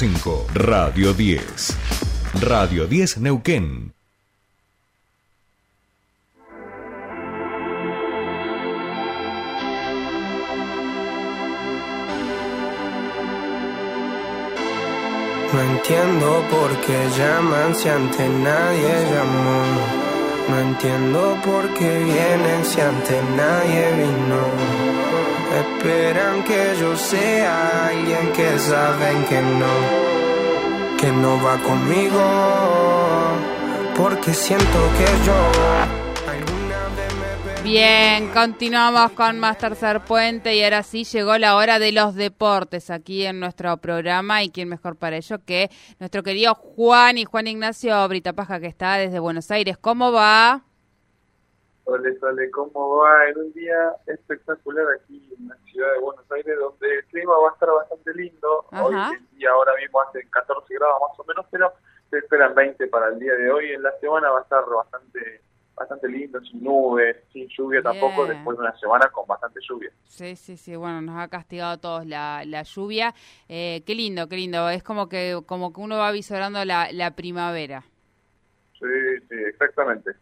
5. Radio 10. Radio 10 Neuquén. No entiendo por qué llaman si antes nadie llamó. No entiendo por qué vienen si antes nadie vino. Esperan que yo sea alguien que saben que no, que no va conmigo. Porque siento que yo Bien, continuamos con más Tercer Puente y ahora sí llegó la hora de los deportes aquí en nuestro programa y quién mejor para ello que nuestro querido Juan y Juan Ignacio Britapaja que está desde Buenos Aires. ¿Cómo va? Hola, hola, ¿cómo va? En un día espectacular aquí en la ciudad de Buenos Aires donde el clima va a estar bastante lindo. Hoy día ahora mismo hace 14 grados más o menos, pero se esperan 20 para el día de hoy. En la semana va a estar bastante bastante lindo, sin nubes, sin lluvia tampoco, después de una semana con bastante lluvia. Sí, sí, sí, bueno, nos ha castigado a todos la, la lluvia. Eh, qué lindo, qué lindo, es como que como que uno va visorando la, la primavera. Sí, sí, exactamente.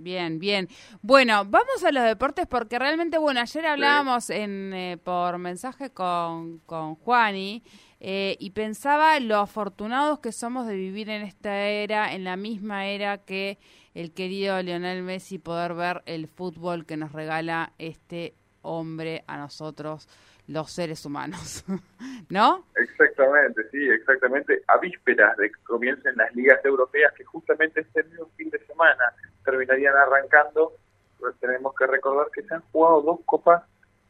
Bien, bien. Bueno, vamos a los deportes porque realmente, bueno, ayer hablábamos en, eh, por mensaje con, con Juani eh, y pensaba lo afortunados que somos de vivir en esta era, en la misma era que el querido Lionel Messi, poder ver el fútbol que nos regala este hombre a nosotros, los seres humanos. ¿No? Exactamente, sí, exactamente. A vísperas de que comiencen las ligas europeas, que justamente este mismo fin de semana terminarían arrancando, pues tenemos que recordar que se han jugado dos copas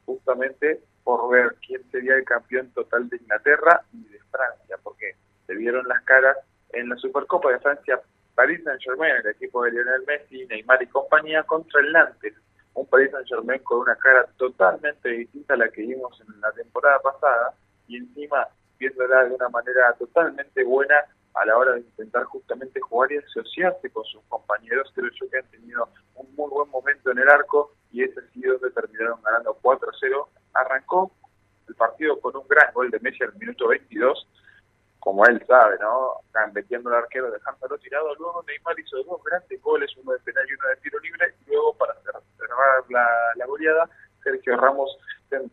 justamente por ver quién sería el campeón total de Inglaterra y de Francia, porque se vieron las caras en la Supercopa de Francia Paris Saint-Germain, el equipo de Lionel Messi, Neymar y compañía, contra el Nantes, un Paris Saint-Germain con una cara totalmente distinta a la que vimos en la temporada pasada y encima viéndola de una manera totalmente buena a la hora de intentar justamente jugar y asociarse con sus compañeros. Creo yo que han tenido un muy buen momento en el arco y ese ha sido donde terminaron ganando 4-0. Arrancó el partido con un gran gol de Messi al minuto 22 como él sabe, ¿no? Metiendo al arquero, dejándolo tirado. Luego Neymar hizo dos grandes goles, uno de penal y uno de tiro libre. Y luego, para cerrar la, goleada, Sergio Ramos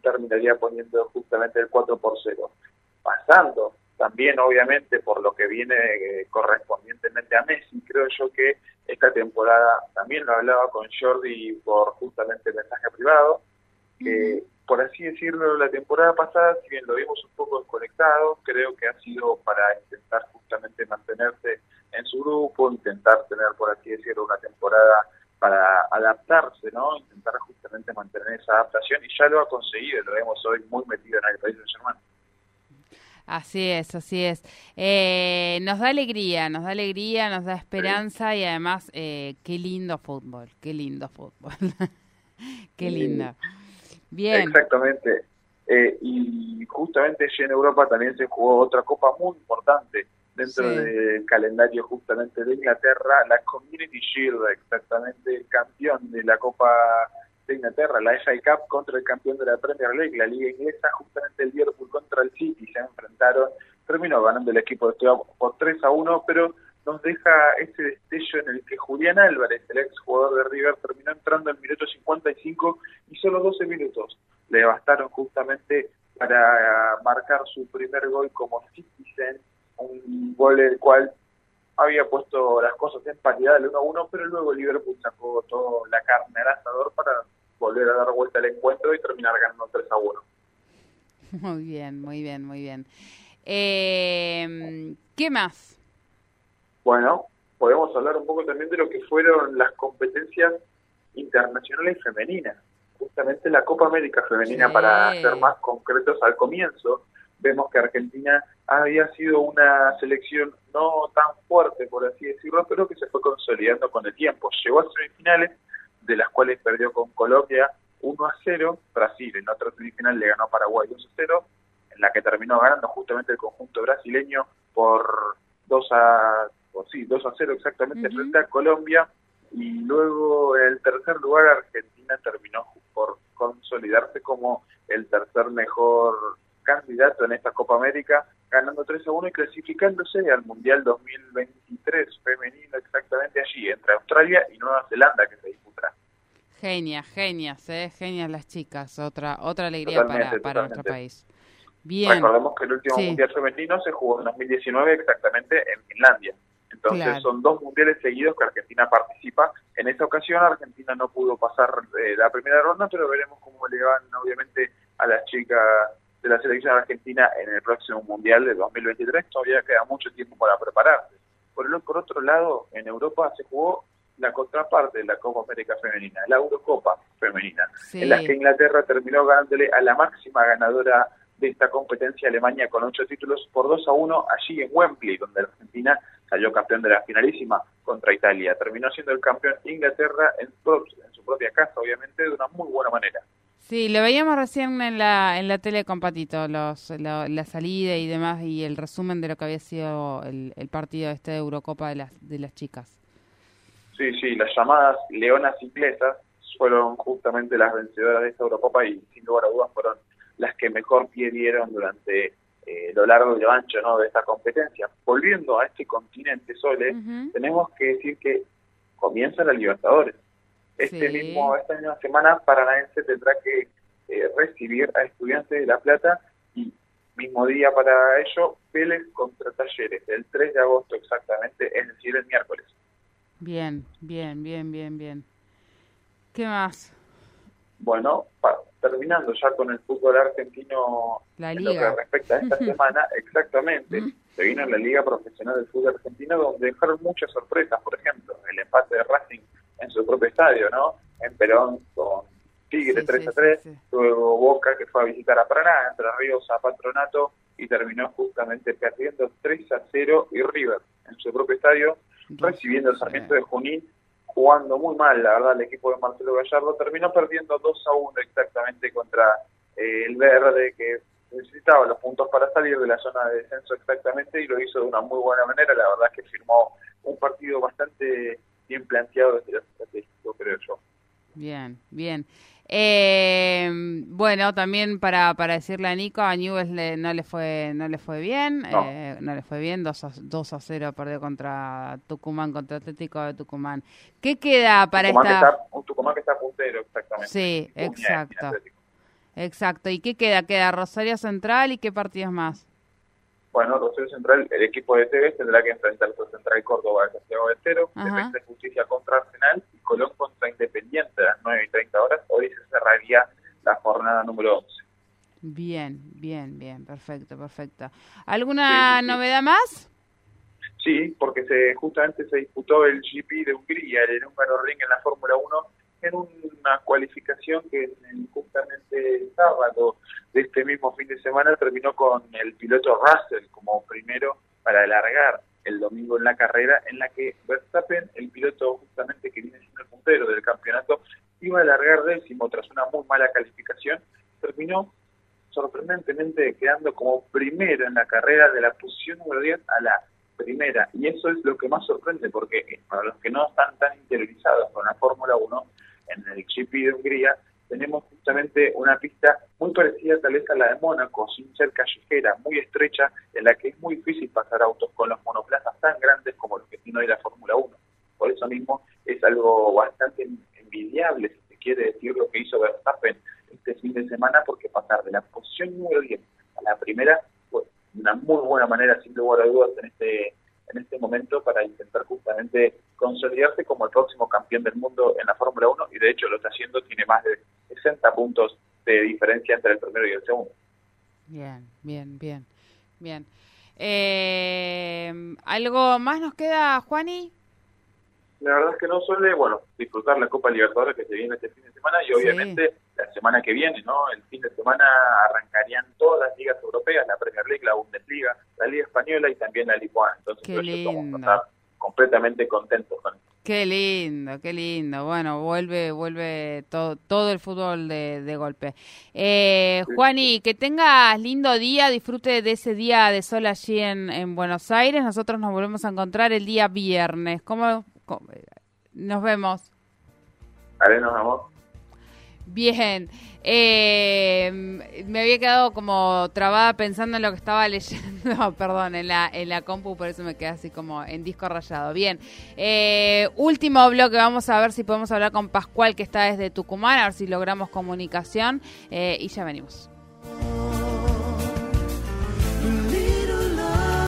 terminaría poniendo justamente el 4 por 0. Pasando también, obviamente, por lo que viene eh, correspondientemente a Messi, creo yo que esta temporada, también lo hablaba con Jordi por justamente mensaje privado, que por así decirlo, la temporada pasada, si bien lo vimos un poco desconectado, creo que ha sido para intentar justamente mantenerse en su grupo, intentar tener, por así decirlo, una temporada para adaptarse, ¿no? Intentar justamente mantener esa adaptación y ya lo ha conseguido, lo vemos hoy muy metido en el país de Germán. Así es, así es. Eh, nos da alegría, nos da alegría, nos da esperanza y además, eh, qué lindo fútbol, qué lindo fútbol. qué lindo. Exactamente. Eh, y justamente allí en Europa también se jugó otra copa muy importante dentro del calendario justamente de Inglaterra, la Community Shield, exactamente el campeón de la Copa de Inglaterra, la FA Cup contra el campeón de la Premier League, la Liga Inglesa, justamente el Liverpool contra el City, se enfrentaron, terminó ganando el equipo de Estudiado por 3 a 1, pero nos deja ese destello en el que Julián Álvarez, el ex jugador de River, terminó entrando en minuto 55 y solo 12 minutos le bastaron justamente para marcar su primer gol como Citizen, un gol el cual había puesto las cosas en paridad del 1-1, pero luego Liverpool sacó toda la carne al asador para volver a dar vuelta al encuentro y terminar ganando 3-1. Muy bien, muy bien, muy bien. Eh, ¿Qué más? Bueno, podemos hablar un poco también de lo que fueron las competencias internacionales femeninas. Justamente la Copa América Femenina, para ser más concretos al comienzo, vemos que Argentina había sido una selección no tan fuerte, por así decirlo, pero que se fue consolidando con el tiempo. Llegó a semifinales, de las cuales perdió con Colombia 1 a 0, Brasil en otra semifinal le ganó a Paraguay 2 a 0, en la que terminó ganando justamente el conjunto brasileño por 2 a sí, 2 a 0 exactamente frente a Colombia y luego en el tercer lugar Argentina terminó por consolidarse como el tercer mejor candidato en esta Copa América, ganando 3 a 1 y clasificándose al Mundial 2023 femenino exactamente allí, entre Australia y Nueva Zelanda que se disputará. Genias, genias, ¿eh? genias las chicas, otra otra alegría para, para nuestro país. Bien. Recordemos que el último Mundial femenino se jugó en 2019 exactamente en Finlandia. Entonces son dos mundiales seguidos que Argentina participa. En esta ocasión Argentina no pudo pasar eh, la primera ronda, pero veremos cómo le van obviamente a las chicas de la selección argentina en el próximo mundial de 2023. Todavía queda mucho tiempo para prepararse. Por, el, por otro lado, en Europa se jugó la contraparte de la Copa América Femenina, la Eurocopa Femenina, en la que Inglaterra terminó ganándole a la máxima ganadora de esta competencia Alemania con ocho títulos por 2 a 1 allí en Wembley, donde Argentina salió campeón de la finalísima contra Italia. Terminó siendo el campeón Inglaterra en, en su propia casa, obviamente, de una muy buena manera. Sí, lo veíamos recién en la, en la tele con Patito, los, la, salida y demás, y el resumen de lo que había sido el, el partido este de Eurocopa de las, de las chicas. Sí, sí, las llamadas leonas inglesas fueron justamente las vencedoras de esta Eurocopa y sin lugar a dudas fueron las que mejor pie dieron durante eh, lo largo y lo ancho ¿no? de esta competencia. Volviendo a este continente, Sole, tenemos que decir que comienza la Libertadores. Este mismo, esta misma semana Paranaense tendrá que eh, recibir a Estudiantes de La Plata y mismo día para ello Vélez contra Talleres, el 3 de agosto exactamente, es decir, el miércoles. Bien, bien, bien, bien, bien. ¿Qué más? Bueno, terminando ya con el fútbol argentino en lo que respecta a esta semana, exactamente, se vino en la Liga Profesional del Fútbol Argentino donde dejaron muchas sorpresas, por ejemplo, el empate de Racing en su propio estadio, ¿no? En Perón con Tigre 3 a 3, luego Boca que fue a visitar a Paraná, entre Ríos a Patronato y terminó justamente perdiendo 3 a 0 y River en su propio estadio, recibiendo el Sarmiento de Junín jugando muy mal, la verdad, el equipo de Marcelo Gallardo terminó perdiendo 2 a 1 exactamente contra eh, el Verde, que necesitaba los puntos para salir de la zona de descenso exactamente y lo hizo de una muy buena manera. La verdad es que firmó un partido bastante bien planteado desde el estratégico, creo yo. Bien, bien. Eh, bueno, también para, para decirle a Nico, a Newell's no le fue no le fue bien, no, eh, no le fue bien, 2 a, 2 a 0 perdió contra Tucumán, contra Atlético de Tucumán. ¿Qué queda para esta...? un Tucumán que está puntero, exactamente. Sí, exacto. Exacto. ¿Y qué queda? Queda Rosario Central y qué partidos más? Bueno, Rosario Central, el equipo de TV tendrá que enfrentar a Central Córdoba de Santiago del Cero, Defensa de Justicia contra Arsenal y Colón contra Independiente a las 9 y 30 horas. Hoy se cerraría la jornada número 11. Bien, bien, bien, perfecto, perfecto. ¿Alguna novedad más? Sí, porque se justamente se disputó el GP de Hungría, el húngaro ring en la Fórmula 1 en una cualificación que justamente el sábado de este mismo fin de semana terminó con el piloto Russell como primero para alargar el domingo en la carrera en la que Verstappen, el piloto justamente que viene siendo el puntero del campeonato, iba a alargar décimo tras una muy mala calificación, terminó sorprendentemente quedando como primero en la carrera de la posición número 10 a la primera. Y eso es lo que más sorprende, porque para los que no están tan interiorizados con la Fórmula 1, en el GP de Hungría, tenemos justamente una pista muy parecida tal vez a la de Mónaco, sin ser callejera, muy estrecha, en la que es muy difícil pasar autos con los monoplazas tan grandes como los que tiene hoy la Fórmula 1. Por eso mismo es algo bastante envidiable, si se quiere decir, lo que hizo Verstappen este fin de semana, porque pasar de la posición número 10 a la primera fue una muy buena manera, sin lugar a dudas, en este en este momento para intentar justamente consolidarse como el próximo campeón del mundo en la Fórmula 1 y de hecho lo está haciendo, tiene más de 60 puntos de diferencia entre el primero y el segundo. Bien, bien, bien, bien. Eh, ¿Algo más nos queda, Juani? La verdad es que no suele, bueno, disfrutar la Copa Libertadores que se viene este fin de semana y obviamente la semana que viene, ¿no? El fin de semana arrancarían todas las ligas europeas, la Premier League, la Bundesliga, la Liga Española y también la Liga Entonces, Qué lindo. estar completamente contentos con Qué lindo, qué lindo. Bueno, vuelve, vuelve todo, todo el fútbol de, de golpe. Eh, Juani, que tengas lindo día, disfrute de ese día de sol allí en, en Buenos Aires. Nosotros nos volvemos a encontrar el día viernes. ¿Cómo, nos vemos? Vale, nos vemos. Bien, eh, me había quedado como trabada pensando en lo que estaba leyendo, perdón, en la, en la compu, por eso me quedé así como en disco rayado. Bien, eh, último bloque, vamos a ver si podemos hablar con Pascual, que está desde Tucumán, a ver si logramos comunicación, eh, y ya venimos.